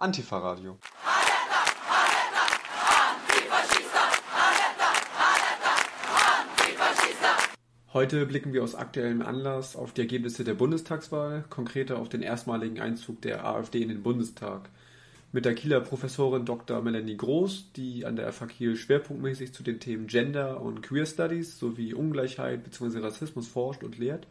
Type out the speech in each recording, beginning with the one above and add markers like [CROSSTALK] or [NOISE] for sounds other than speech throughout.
Antifa-Radio. Heute blicken wir aus aktuellem Anlass auf die Ergebnisse der Bundestagswahl, konkreter auf den erstmaligen Einzug der AfD in den Bundestag. Mit der Kieler Professorin Dr. Melanie Groß, die an der FH Kiel schwerpunktmäßig zu den Themen Gender und Queer Studies sowie Ungleichheit bzw. Rassismus forscht und lehrt,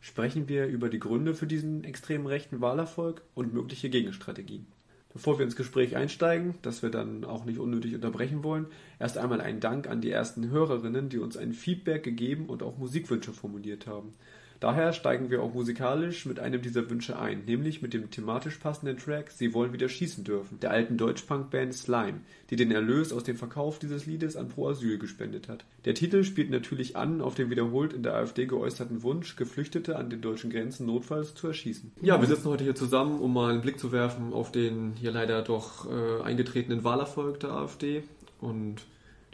sprechen wir über die Gründe für diesen extremen rechten Wahlerfolg und mögliche Gegenstrategien. Bevor wir ins Gespräch einsteigen, das wir dann auch nicht unnötig unterbrechen wollen, erst einmal ein Dank an die ersten Hörerinnen, die uns ein Feedback gegeben und auch Musikwünsche formuliert haben. Daher steigen wir auch musikalisch mit einem dieser Wünsche ein, nämlich mit dem thematisch passenden Track Sie wollen wieder schießen dürfen, der alten Deutschpunk-Band Slime, die den Erlös aus dem Verkauf dieses Liedes an Pro Asyl gespendet hat. Der Titel spielt natürlich an auf den wiederholt in der AfD geäußerten Wunsch, Geflüchtete an den deutschen Grenzen notfalls zu erschießen. Ja, wir sitzen heute hier zusammen, um mal einen Blick zu werfen auf den hier leider doch äh, eingetretenen Wahlerfolg der AfD und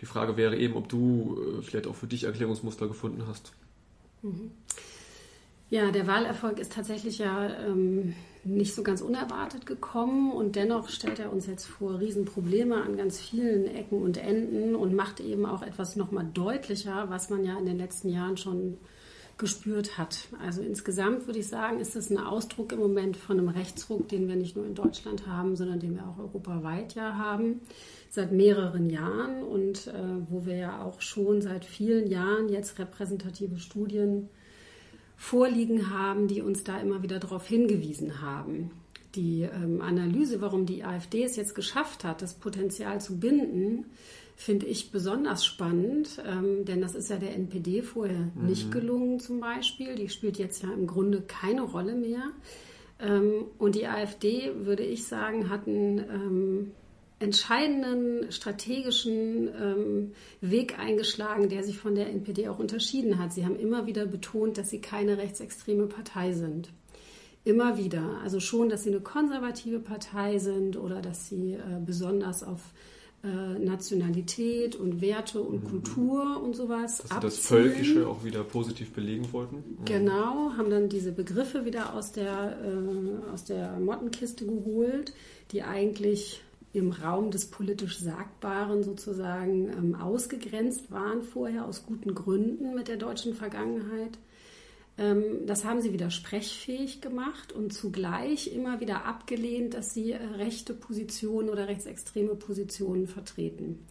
die Frage wäre eben, ob du äh, vielleicht auch für dich Erklärungsmuster gefunden hast. Mhm. Ja, der Wahlerfolg ist tatsächlich ja ähm, nicht so ganz unerwartet gekommen und dennoch stellt er uns jetzt vor Riesenprobleme an ganz vielen Ecken und Enden und macht eben auch etwas nochmal deutlicher, was man ja in den letzten Jahren schon gespürt hat. Also insgesamt würde ich sagen, ist es ein Ausdruck im Moment von einem Rechtsruck, den wir nicht nur in Deutschland haben, sondern den wir auch europaweit ja haben, seit mehreren Jahren und äh, wo wir ja auch schon seit vielen Jahren jetzt repräsentative Studien vorliegen haben, die uns da immer wieder darauf hingewiesen haben. Die ähm, Analyse, warum die AfD es jetzt geschafft hat, das Potenzial zu binden, finde ich besonders spannend, ähm, denn das ist ja der NPD vorher mhm. nicht gelungen zum Beispiel. Die spielt jetzt ja im Grunde keine Rolle mehr. Ähm, und die AfD, würde ich sagen, hat einen ähm, entscheidenden strategischen ähm, Weg eingeschlagen, der sich von der NPD auch unterschieden hat. Sie haben immer wieder betont, dass sie keine rechtsextreme Partei sind. Immer wieder. Also schon, dass sie eine konservative Partei sind oder dass sie äh, besonders auf äh, Nationalität und Werte und mhm. Kultur und sowas. Dass sie das Völkische auch wieder positiv belegen wollten. Mhm. Genau, haben dann diese Begriffe wieder aus der, äh, aus der Mottenkiste geholt, die eigentlich im Raum des politisch Sagbaren sozusagen ähm, ausgegrenzt waren vorher aus guten Gründen mit der deutschen Vergangenheit. Ähm, das haben sie wieder sprechfähig gemacht und zugleich immer wieder abgelehnt, dass sie äh, rechte Positionen oder rechtsextreme Positionen vertreten.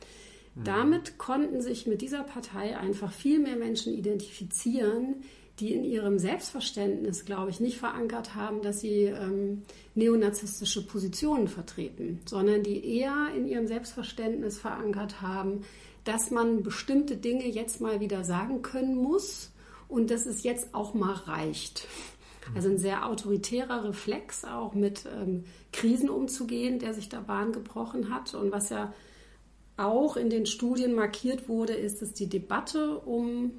Mhm. Damit konnten sich mit dieser Partei einfach viel mehr Menschen identifizieren, die in ihrem Selbstverständnis, glaube ich, nicht verankert haben, dass sie ähm, neonazistische Positionen vertreten, sondern die eher in ihrem Selbstverständnis verankert haben, dass man bestimmte Dinge jetzt mal wieder sagen können muss und dass es jetzt auch mal reicht. Also ein sehr autoritärer Reflex auch mit ähm, Krisen umzugehen, der sich da Bahn gebrochen hat und was ja auch in den Studien markiert wurde, ist, dass die Debatte um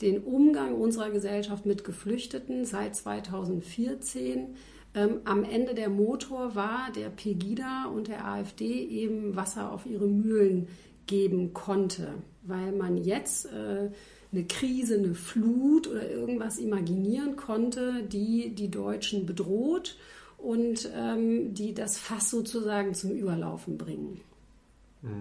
den Umgang unserer Gesellschaft mit Geflüchteten seit 2014 ähm, am Ende der Motor war, der Pegida und der AfD eben Wasser auf ihre Mühlen geben konnte, weil man jetzt äh, eine Krise, eine Flut oder irgendwas imaginieren konnte, die die Deutschen bedroht und ähm, die das Fass sozusagen zum Überlaufen bringen.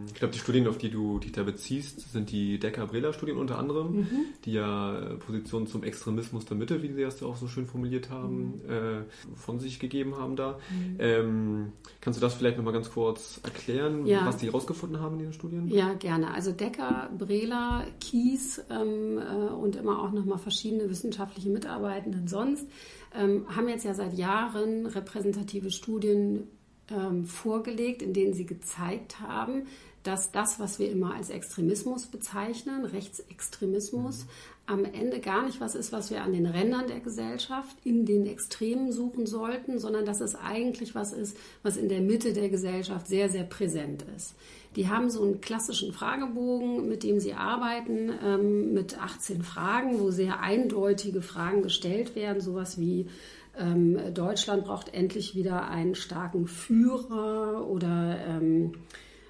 Ich glaube, die Studien, auf die du dich da beziehst, sind die Decker-Brela-Studien unter anderem, mhm. die ja äh, Positionen zum Extremismus der Mitte, wie sie das ja auch so schön formuliert haben, mhm. äh, von sich gegeben haben da. Mhm. Ähm, kannst du das vielleicht nochmal ganz kurz erklären, ja. was die herausgefunden haben in diesen Studien? Ja, gerne. Also Decker, Brela, Kies ähm, äh, und immer auch nochmal verschiedene wissenschaftliche Mitarbeitenden sonst ähm, haben jetzt ja seit Jahren repräsentative Studien ähm, vorgelegt, in denen sie gezeigt haben, dass das, was wir immer als Extremismus bezeichnen, Rechtsextremismus, am Ende gar nicht was ist, was wir an den Rändern der Gesellschaft, in den Extremen suchen sollten, sondern dass es eigentlich was ist, was in der Mitte der Gesellschaft sehr, sehr präsent ist. Die haben so einen klassischen Fragebogen, mit dem sie arbeiten, ähm, mit 18 Fragen, wo sehr eindeutige Fragen gestellt werden, sowas wie ähm, Deutschland braucht endlich wieder einen starken Führer oder ähm,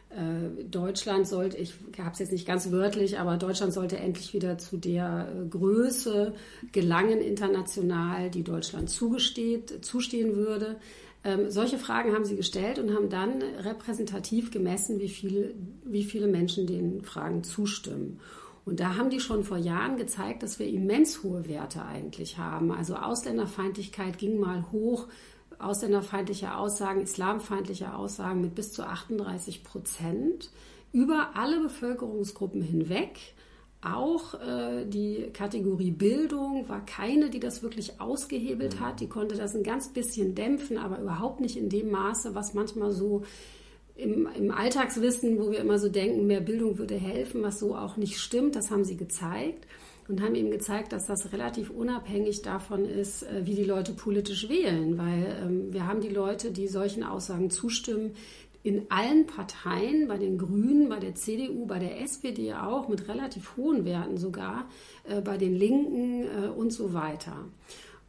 äh, Deutschland sollte, ich habe es jetzt nicht ganz wörtlich, aber Deutschland sollte endlich wieder zu der äh, Größe gelangen international, die Deutschland zugesteht, zustehen würde. Ähm, solche Fragen haben sie gestellt und haben dann repräsentativ gemessen, wie, viel, wie viele Menschen den Fragen zustimmen. Und da haben die schon vor Jahren gezeigt, dass wir immens hohe Werte eigentlich haben. Also Ausländerfeindlichkeit ging mal hoch, ausländerfeindliche Aussagen, islamfeindliche Aussagen mit bis zu 38 Prozent über alle Bevölkerungsgruppen hinweg. Auch äh, die Kategorie Bildung war keine, die das wirklich ausgehebelt hat. Die konnte das ein ganz bisschen dämpfen, aber überhaupt nicht in dem Maße, was manchmal so im, im Alltagswissen, wo wir immer so denken, mehr Bildung würde helfen, was so auch nicht stimmt. Das haben sie gezeigt und haben eben gezeigt, dass das relativ unabhängig davon ist, äh, wie die Leute politisch wählen, weil ähm, wir haben die Leute, die solchen Aussagen zustimmen, in allen Parteien, bei den Grünen, bei der CDU, bei der SPD auch, mit relativ hohen Werten sogar, äh, bei den Linken äh, und so weiter.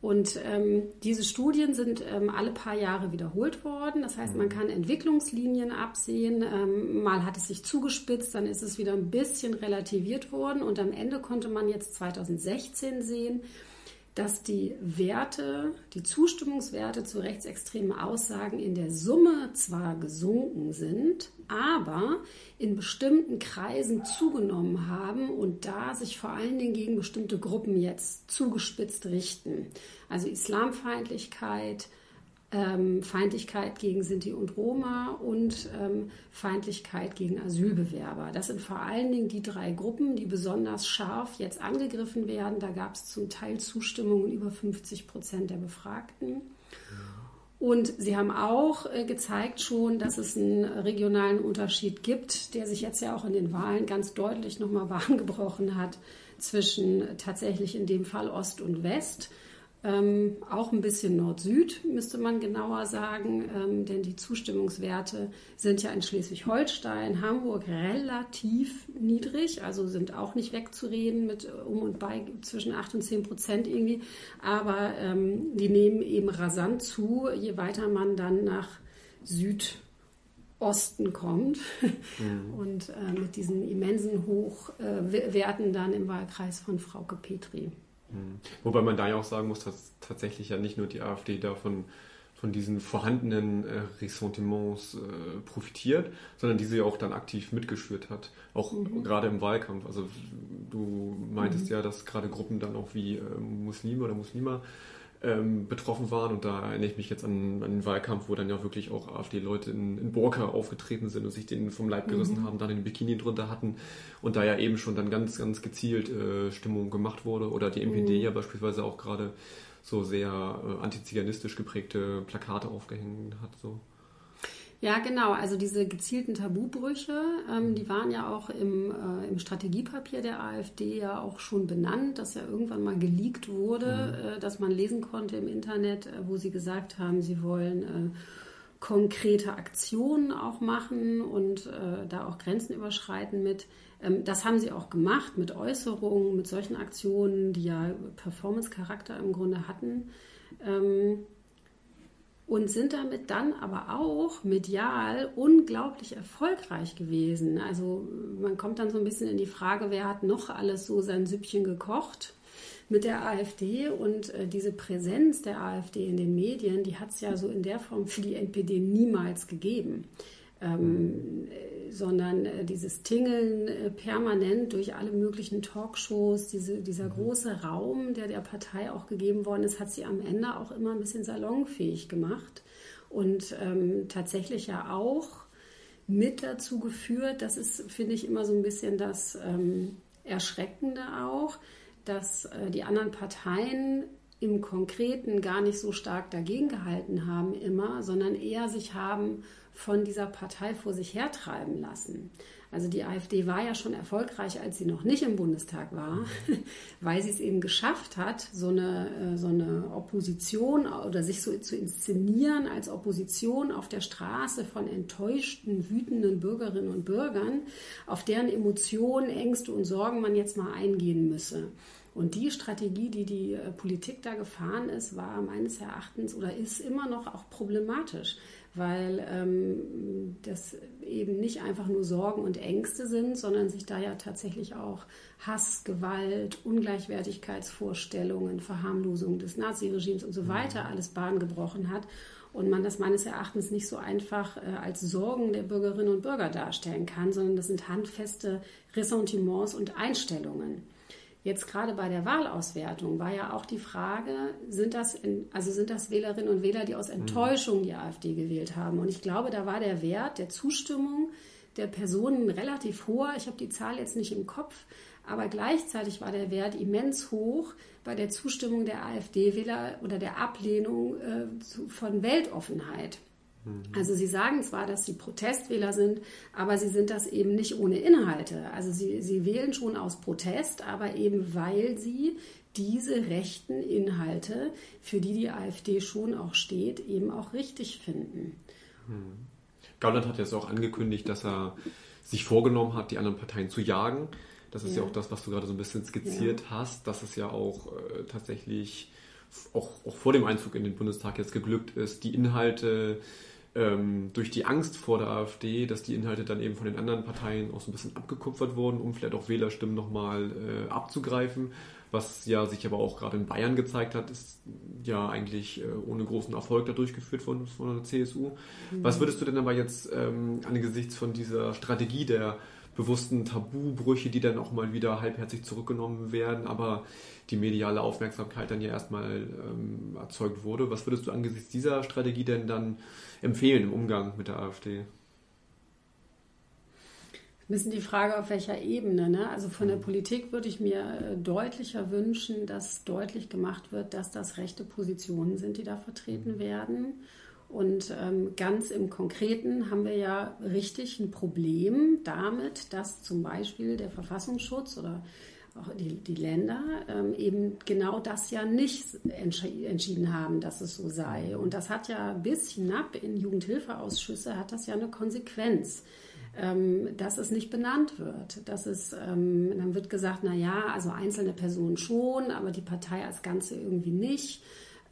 Und ähm, diese Studien sind ähm, alle paar Jahre wiederholt worden. Das heißt, man kann Entwicklungslinien absehen. Ähm, mal hat es sich zugespitzt, dann ist es wieder ein bisschen relativiert worden. Und am Ende konnte man jetzt 2016 sehen, dass die Werte, die Zustimmungswerte zu rechtsextremen Aussagen in der Summe zwar gesunken sind, aber in bestimmten Kreisen zugenommen haben und da sich vor allen Dingen gegen bestimmte Gruppen jetzt zugespitzt richten. Also Islamfeindlichkeit, ähm, Feindlichkeit gegen Sinti und Roma und ähm, Feindlichkeit gegen Asylbewerber. Das sind vor allen Dingen die drei Gruppen, die besonders scharf jetzt angegriffen werden. Da gab es zum Teil Zustimmungen über 50 Prozent der Befragten. Und sie haben auch äh, gezeigt schon, dass es einen regionalen Unterschied gibt, der sich jetzt ja auch in den Wahlen ganz deutlich nochmal Bahn [LAUGHS] gebrochen hat zwischen tatsächlich in dem Fall Ost und West. Ähm, auch ein bisschen Nord-Süd, müsste man genauer sagen, ähm, denn die Zustimmungswerte sind ja in Schleswig-Holstein, Hamburg relativ niedrig, also sind auch nicht wegzureden mit um und bei zwischen 8 und 10 Prozent irgendwie, aber ähm, die nehmen eben rasant zu, je weiter man dann nach Südosten kommt mhm. [LAUGHS] und äh, mit diesen immensen Hochwerten äh, dann im Wahlkreis von Frauke Petri. Mhm. Wobei man da ja auch sagen muss, dass tatsächlich ja nicht nur die AfD davon von diesen vorhandenen äh, Ressentiments äh, profitiert, sondern diese ja auch dann aktiv mitgeschürt hat, auch mhm. gerade im Wahlkampf. Also du meintest mhm. ja, dass gerade Gruppen dann auch wie äh, Muslime oder Muslima ähm, betroffen waren. Und da erinnere ich mich jetzt an, an den Wahlkampf, wo dann ja wirklich auch AfD-Leute in, in Burka aufgetreten sind und sich den vom Leib gerissen mhm. haben, dann den Bikini drunter hatten und da ja eben schon dann ganz, ganz gezielt äh, Stimmung gemacht wurde. Oder die NPD mhm. ja beispielsweise auch gerade so sehr äh, antiziganistisch geprägte Plakate aufgehängt hat. So. Ja, genau. Also diese gezielten Tabubrüche, ähm, die waren ja auch im, äh, im, Strategiepapier der AfD ja auch schon benannt, das ja irgendwann mal geleakt wurde, mhm. äh, dass man lesen konnte im Internet, äh, wo sie gesagt haben, sie wollen äh, konkrete Aktionen auch machen und äh, da auch Grenzen überschreiten mit. Ähm, das haben sie auch gemacht mit Äußerungen, mit solchen Aktionen, die ja Performance-Charakter im Grunde hatten. Ähm, und sind damit dann aber auch medial unglaublich erfolgreich gewesen. Also man kommt dann so ein bisschen in die Frage, wer hat noch alles so sein Süppchen gekocht mit der AfD und äh, diese Präsenz der AfD in den Medien, die hat es ja so in der Form für die NPD niemals gegeben. Ähm, sondern äh, dieses Tingeln äh, permanent durch alle möglichen Talkshows, diese, dieser mhm. große Raum, der der Partei auch gegeben worden ist, hat sie am Ende auch immer ein bisschen salonfähig gemacht und ähm, tatsächlich ja auch mit dazu geführt, das ist, finde ich, immer so ein bisschen das ähm, Erschreckende auch, dass äh, die anderen Parteien im Konkreten gar nicht so stark dagegen gehalten haben immer, sondern eher sich haben von dieser Partei vor sich hertreiben lassen. Also die AfD war ja schon erfolgreich, als sie noch nicht im Bundestag war, [LAUGHS] weil sie es eben geschafft hat, so eine, äh, so eine Opposition oder sich so zu inszenieren als Opposition auf der Straße von enttäuschten, wütenden Bürgerinnen und Bürgern, auf deren Emotionen, Ängste und Sorgen man jetzt mal eingehen müsse. Und die Strategie, die die äh, Politik da gefahren ist, war meines Erachtens oder ist immer noch auch problematisch, weil ähm, das eben nicht einfach nur Sorgen und Ängste sind, sondern sich da ja tatsächlich auch Hass, Gewalt, Ungleichwertigkeitsvorstellungen, Verharmlosung des Naziregimes und so weiter alles Bahn gebrochen hat und man das meines Erachtens nicht so einfach äh, als Sorgen der Bürgerinnen und Bürger darstellen kann, sondern das sind handfeste Ressentiments und Einstellungen. Jetzt gerade bei der Wahlauswertung war ja auch die Frage, sind das, in, also sind das Wählerinnen und Wähler, die aus mhm. Enttäuschung die AfD gewählt haben? Und ich glaube, da war der Wert der Zustimmung der Personen relativ hoher. Ich habe die Zahl jetzt nicht im Kopf, aber gleichzeitig war der Wert immens hoch bei der Zustimmung der AfD-Wähler oder der Ablehnung äh, zu, von Weltoffenheit. Mhm. Also Sie sagen zwar, dass Sie Protestwähler sind, aber Sie sind das eben nicht ohne Inhalte. Also Sie, Sie wählen schon aus Protest, aber eben weil Sie diese rechten Inhalte, für die die AfD schon auch steht, eben auch richtig finden. Mhm. Gauland hat jetzt auch angekündigt, dass er sich vorgenommen hat, die anderen Parteien zu jagen. Das ist ja, ja auch das, was du gerade so ein bisschen skizziert ja. hast, dass es ja auch äh, tatsächlich auch, auch, vor dem Einzug in den Bundestag jetzt geglückt ist, die Inhalte ähm, durch die Angst vor der AfD, dass die Inhalte dann eben von den anderen Parteien auch so ein bisschen abgekupfert wurden, um vielleicht auch Wählerstimmen nochmal äh, abzugreifen. Was ja sich aber auch gerade in Bayern gezeigt hat, ist ja eigentlich äh, ohne großen Erfolg da durchgeführt worden von der CSU. Mhm. Was würdest du denn aber jetzt ähm, angesichts von dieser Strategie der bewussten Tabubrüche, die dann auch mal wieder halbherzig zurückgenommen werden, aber die mediale Aufmerksamkeit dann ja erstmal ähm, erzeugt wurde. Was würdest du angesichts dieser Strategie denn dann empfehlen im Umgang mit der AfD? Ein bisschen die Frage, auf welcher Ebene. Ne? Also von der Politik würde ich mir äh, deutlicher wünschen, dass deutlich gemacht wird, dass das rechte Positionen sind, die da vertreten mhm. werden. Und ähm, ganz im Konkreten haben wir ja richtig ein Problem damit, dass zum Beispiel der Verfassungsschutz oder auch die, die Länder ähm, eben genau das ja nicht entschieden haben, dass es so sei. Und das hat ja bis hinab in Jugendhilfeausschüsse hat das ja eine Konsequenz. Ähm, dass es nicht benannt wird. Dass es, ähm, dann wird gesagt, na ja, also einzelne Personen schon, aber die Partei als Ganze irgendwie nicht.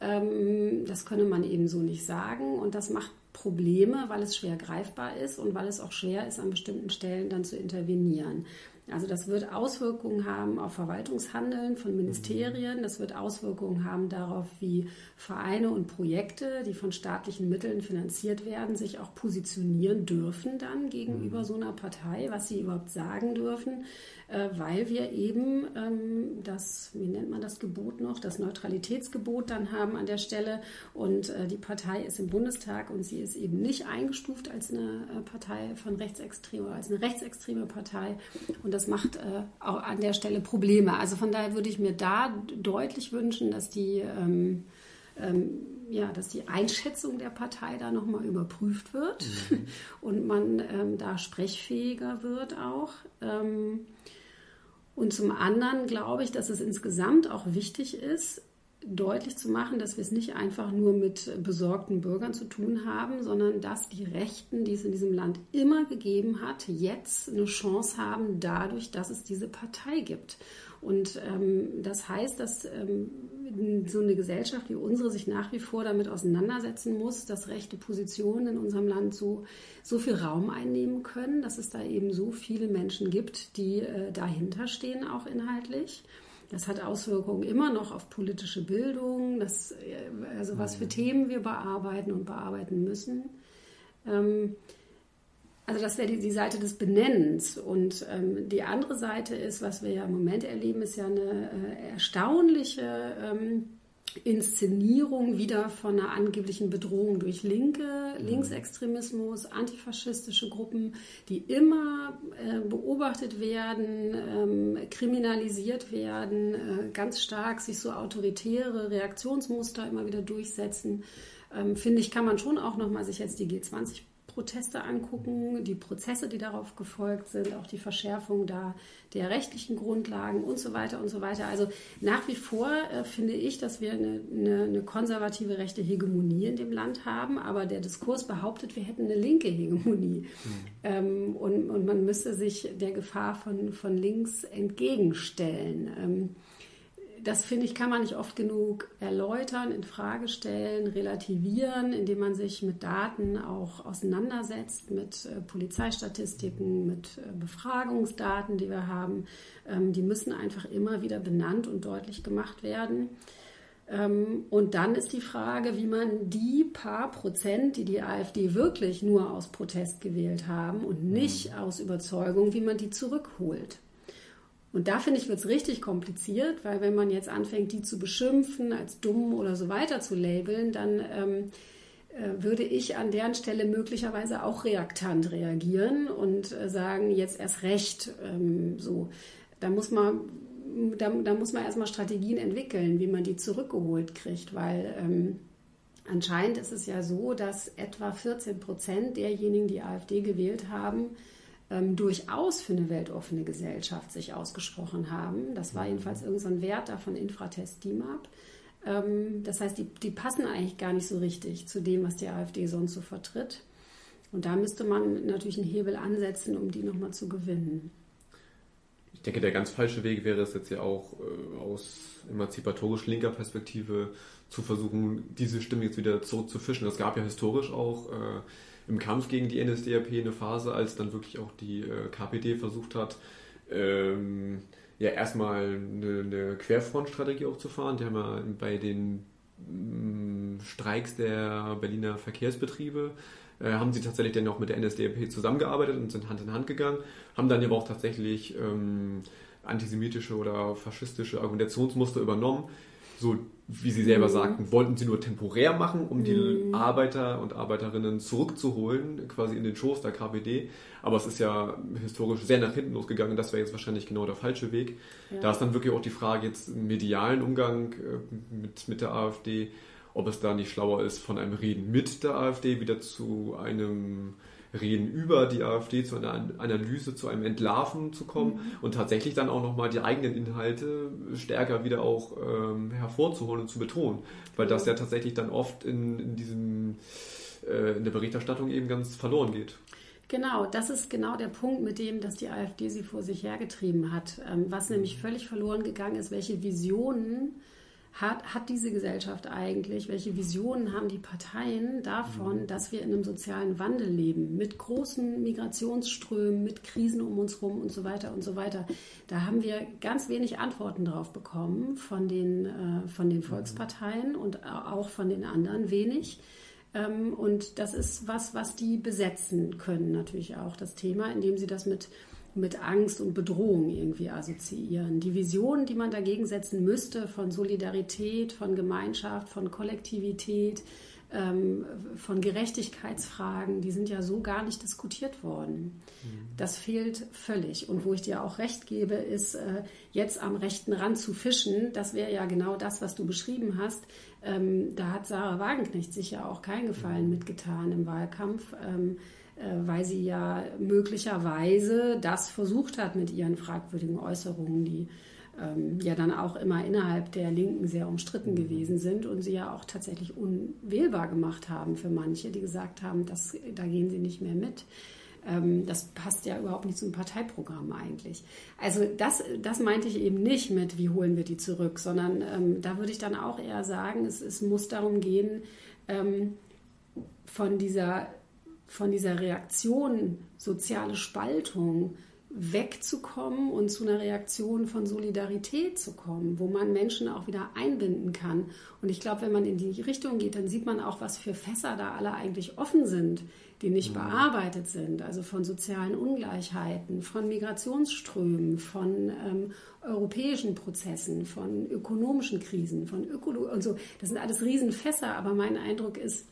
Ähm, das könne man eben so nicht sagen und das macht Probleme, weil es schwer greifbar ist und weil es auch schwer ist, an bestimmten Stellen dann zu intervenieren. Also das wird Auswirkungen haben auf Verwaltungshandeln von Ministerien, das wird Auswirkungen haben darauf, wie Vereine und Projekte, die von staatlichen Mitteln finanziert werden, sich auch positionieren dürfen dann gegenüber mhm. so einer Partei, was sie überhaupt sagen dürfen, äh, weil wir eben ähm, das, wie nennt man das Gebot noch, das Neutralitätsgebot dann haben an der Stelle. Und äh, die Partei ist im Bundestag und sie ist eben nicht eingestuft als eine äh, Partei von rechtsextremer, als eine rechtsextreme Partei. Und das macht auch an der Stelle Probleme. Also von daher würde ich mir da deutlich wünschen, dass die ähm, ähm, ja, dass die Einschätzung der Partei da nochmal überprüft wird mhm. [LAUGHS] und man ähm, da sprechfähiger wird auch. Ähm, und zum anderen glaube ich, dass es insgesamt auch wichtig ist, deutlich zu machen, dass wir es nicht einfach nur mit besorgten Bürgern zu tun haben, sondern dass die Rechten, die es in diesem Land immer gegeben hat, jetzt eine Chance haben, dadurch, dass es diese Partei gibt. Und ähm, das heißt, dass ähm, so eine Gesellschaft wie unsere sich nach wie vor damit auseinandersetzen muss, dass rechte Positionen in unserem Land so, so viel Raum einnehmen können, dass es da eben so viele Menschen gibt, die äh, dahinter stehen, auch inhaltlich. Das hat Auswirkungen immer noch auf politische Bildung, das, äh, also was für mhm. Themen wir bearbeiten und bearbeiten müssen. Ähm, also das wäre die, die, Seite des Benennens. Und ähm, die andere Seite ist, was wir ja im Moment erleben, ist ja eine äh, erstaunliche ähm, Inszenierung wieder von einer angeblichen Bedrohung durch Linke, mhm. Linksextremismus, antifaschistische Gruppen, die immer äh, beobachtet werden, ähm, kriminalisiert werden, äh, ganz stark sich so autoritäre Reaktionsmuster immer wieder durchsetzen. Ähm, finde ich, kann man schon auch nochmal sich jetzt die G20 Proteste angucken, die Prozesse, die darauf gefolgt sind, auch die Verschärfung da der rechtlichen Grundlagen und so weiter und so weiter. Also nach wie vor äh, finde ich, dass wir eine, eine, eine, konservative rechte Hegemonie in dem Land haben, aber der Diskurs behauptet, wir hätten eine linke Hegemonie. Mhm. Ähm, und, und man müsste sich der Gefahr von, von links entgegenstellen. Ähm, das finde ich, kann man nicht oft genug erläutern, in Frage stellen, relativieren, indem man sich mit Daten auch auseinandersetzt, mit äh, Polizeistatistiken, mit äh, Befragungsdaten, die wir haben. Ähm, die müssen einfach immer wieder benannt und deutlich gemacht werden. Ähm, und dann ist die Frage, wie man die paar Prozent, die die AfD wirklich nur aus Protest gewählt haben und nicht mhm. aus Überzeugung, wie man die zurückholt. Und da finde ich, wird es richtig kompliziert, weil wenn man jetzt anfängt, die zu beschimpfen, als dumm oder so weiter zu labeln, dann ähm, äh, würde ich an deren Stelle möglicherweise auch reaktant reagieren und äh, sagen, jetzt erst recht ähm, so. Da muss man da, da muss man erstmal Strategien entwickeln, wie man die zurückgeholt kriegt, weil ähm, anscheinend ist es ja so, dass etwa 14 Prozent derjenigen, die AfD gewählt haben, ähm, durchaus für eine weltoffene Gesellschaft sich ausgesprochen haben. Das war jedenfalls irgendein Wert da von Infratest DIMAP. Ähm, das heißt, die, die passen eigentlich gar nicht so richtig zu dem, was die AfD sonst so vertritt. Und da müsste man natürlich einen Hebel ansetzen, um die nochmal zu gewinnen denke, der ganz falsche Weg wäre es jetzt ja auch äh, aus emanzipatorisch linker Perspektive zu versuchen, diese Stimme jetzt wieder zurückzufischen. Es gab ja historisch auch äh, im Kampf gegen die NSDAP eine Phase, als dann wirklich auch die äh, KPD versucht hat, ähm, ja erstmal eine, eine Querfrontstrategie auch zu fahren. Die haben ja bei den mh, mm, Streiks der Berliner Verkehrsbetriebe äh, haben sie tatsächlich dann auch mit der NSDAP zusammengearbeitet und sind Hand in Hand gegangen, haben dann aber auch tatsächlich ähm, antisemitische oder faschistische Argumentationsmuster übernommen. So wie sie selber mhm. sagten, wollten sie nur temporär machen, um die mhm. Arbeiter und Arbeiterinnen zurückzuholen, quasi in den Schoß der KPD. Aber es ist ja historisch sehr nach hinten losgegangen. Das wäre jetzt wahrscheinlich genau der falsche Weg. Ja. Da ist dann wirklich auch die Frage jetzt im medialen Umgang äh, mit, mit der AfD ob es da nicht schlauer ist, von einem Reden mit der AfD wieder zu einem Reden über die AfD, zu einer Analyse, zu einem Entlarven zu kommen mhm. und tatsächlich dann auch nochmal die eigenen Inhalte stärker wieder auch ähm, hervorzuholen und zu betonen. Weil das ja tatsächlich dann oft in, in diesem äh, in der Berichterstattung eben ganz verloren geht. Genau, das ist genau der Punkt, mit dem, dass die AfD sie vor sich hergetrieben hat. Ähm, was nämlich völlig verloren gegangen ist, welche Visionen hat, hat diese Gesellschaft eigentlich, welche Visionen haben die Parteien davon, mhm. dass wir in einem sozialen Wandel leben, mit großen Migrationsströmen, mit Krisen um uns herum und so weiter und so weiter. Da haben wir ganz wenig Antworten drauf bekommen von den, äh, von den mhm. Volksparteien und auch von den anderen wenig. Ähm, und das ist was, was die besetzen können, natürlich auch das Thema, indem sie das mit mit Angst und Bedrohung irgendwie assoziieren. Die Visionen, die man dagegen setzen müsste von Solidarität, von Gemeinschaft, von Kollektivität, ähm, von Gerechtigkeitsfragen, die sind ja so gar nicht diskutiert worden. Mhm. Das fehlt völlig. Und wo ich dir auch recht gebe, ist äh, jetzt am rechten Rand zu fischen. Das wäre ja genau das, was du beschrieben hast. Ähm, da hat Sarah Wagenknecht sich ja auch keinen Gefallen mhm. mitgetan im Wahlkampf. Äh, weil sie ja möglicherweise das versucht hat mit ihren fragwürdigen Äußerungen, die ähm, ja dann auch immer innerhalb der Linken sehr umstritten mhm. gewesen sind und sie ja auch tatsächlich unwählbar gemacht haben für manche, die gesagt haben, das, da gehen sie nicht mehr mit. Ähm, das passt ja überhaupt nicht zum Parteiprogramm eigentlich. Also das, das meinte ich eben nicht mit, wie holen wir die zurück, sondern ähm, da würde ich dann auch eher sagen, es, es muss darum gehen, ähm, von dieser von dieser Reaktion soziale Spaltung wegzukommen und zu einer Reaktion von Solidarität zu kommen, wo man Menschen auch wieder einbinden kann. Und ich glaube, wenn man in die Richtung geht, dann sieht man auch, was für Fässer da alle eigentlich offen sind, die nicht mhm. bearbeitet sind. Also von sozialen Ungleichheiten, von Migrationsströmen, von ähm, europäischen Prozessen, von ökonomischen Krisen, von Ökolo und so. Das sind alles Riesenfässer, aber mein Eindruck ist,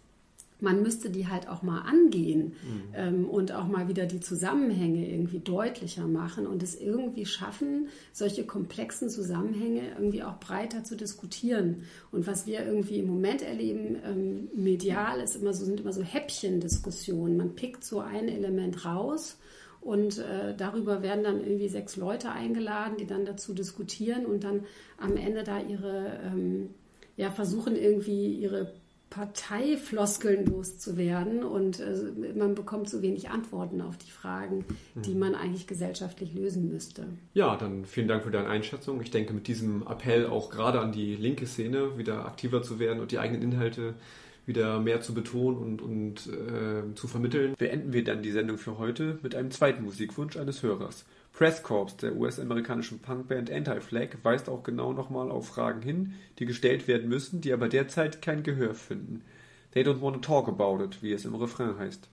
man müsste die halt auch mal angehen mhm. ähm, und auch mal wieder die Zusammenhänge irgendwie deutlicher machen und es irgendwie schaffen, solche komplexen Zusammenhänge irgendwie auch breiter zu diskutieren. Und was wir irgendwie im Moment erleben, ähm, medial, ist immer so, sind immer so Häppchendiskussionen. Man pickt so ein Element raus und äh, darüber werden dann irgendwie sechs Leute eingeladen, die dann dazu diskutieren und dann am Ende da ihre, ähm, ja, versuchen irgendwie ihre Parteifloskeln loszuwerden und äh, man bekommt so wenig Antworten auf die Fragen, die mhm. man eigentlich gesellschaftlich lösen müsste. Ja, dann vielen Dank für deine Einschätzung. Ich denke, mit diesem Appell auch gerade an die linke Szene wieder aktiver zu werden und die eigenen Inhalte wieder mehr zu betonen und, und äh, zu vermitteln, beenden wir dann die Sendung für heute mit einem zweiten Musikwunsch eines Hörers. Press Corps der US-amerikanischen Punkband Anti-Flag weist auch genau nochmal auf Fragen hin, die gestellt werden müssen, die aber derzeit kein Gehör finden. They don't wanna talk about it, wie es im Refrain heißt.